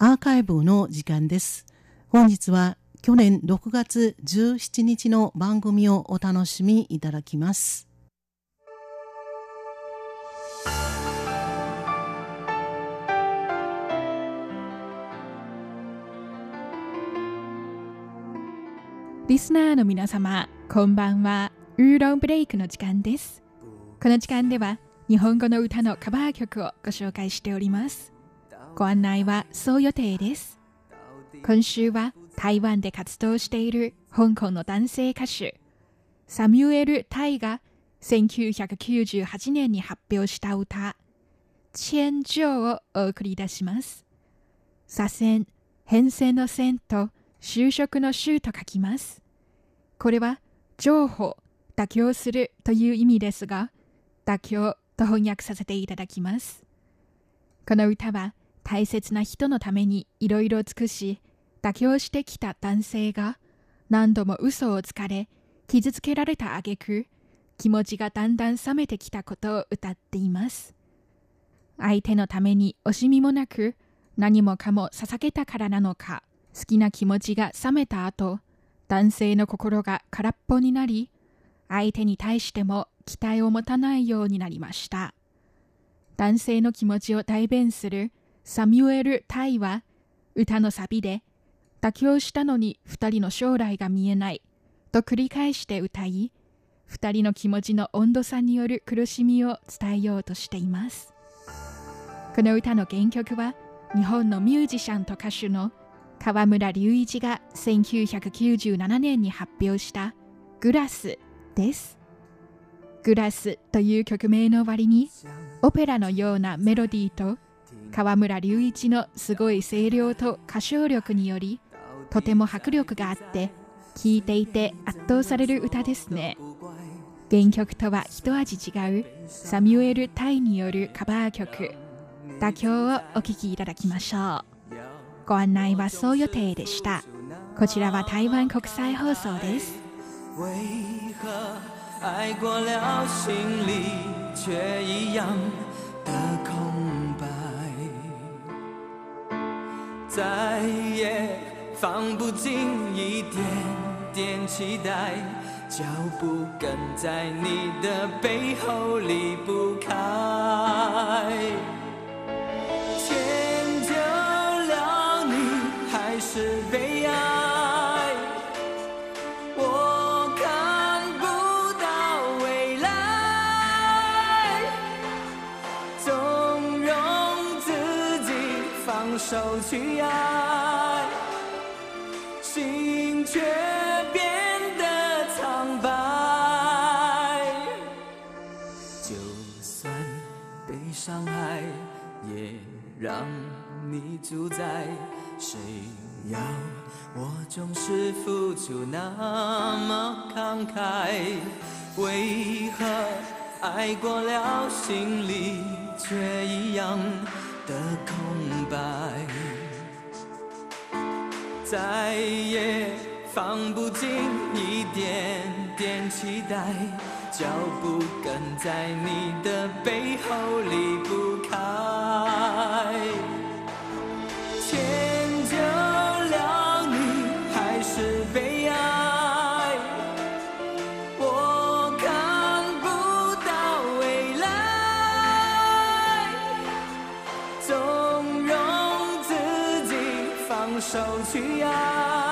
アーカイブの時間です本日は去年6月17日の番組をお楽しみいただきますリスナーの皆様、こんばんは。ウーロンブレイクの時間です。この時間では、日本語の歌のカバー曲をご紹介しております。ご案内はそう予定です。今週は台湾で活動している香港の男性歌手、サミュエル・タイが1998年に発表した歌、千丈をお送り出します。左遷、変遷の線と就職の就と書きます。これは、情報、妥協するという意味ですが、妥協と翻訳させていただきます。この歌は、大切な人のためにいろいろ尽くし、妥協してきた男性が、何度も嘘をつかれ、傷つけられた挙句、気持ちがだんだん冷めてきたことを歌っています。相手のために惜しみもなく、何もかも捧げたからなのか、好きな気持ちが冷めた後、男性の心が空っぽになり、相手に対しても期待を持たないようになりました。男性の気持ちを代弁するサミュエル・タイは、歌のサビで、妥協したのに二人の将来が見えない、と繰り返して歌い、二人の気持ちの温度差による苦しみを伝えようとしています。この歌の原曲は、日本のミュージシャンと歌手の川村隆一が1997年に発表したグラスです。グラスという曲名の割にオペラのようなメロディーと川村隆一のすごい声量と歌唱力によりとても迫力があって聴いていて圧倒される歌ですね。原曲とは一味違うサミュエル・タイによるカバー曲妥協をお聴きいただきましょう。ご案内はそう予定でした。こちらは台湾国際放送です。为何爱过了，心里却一样的空再也放不进一点点期待，脚步跟在你的背后离不开。迁就了你，还是被手去爱，心却变得苍白。就算被伤害，也让你主宰。谁要我总是付出那么慷慨？为何爱过了，心里却一样的空白？再也放不进一点点期待，脚步跟在你的背后离不纵容自己放手去爱。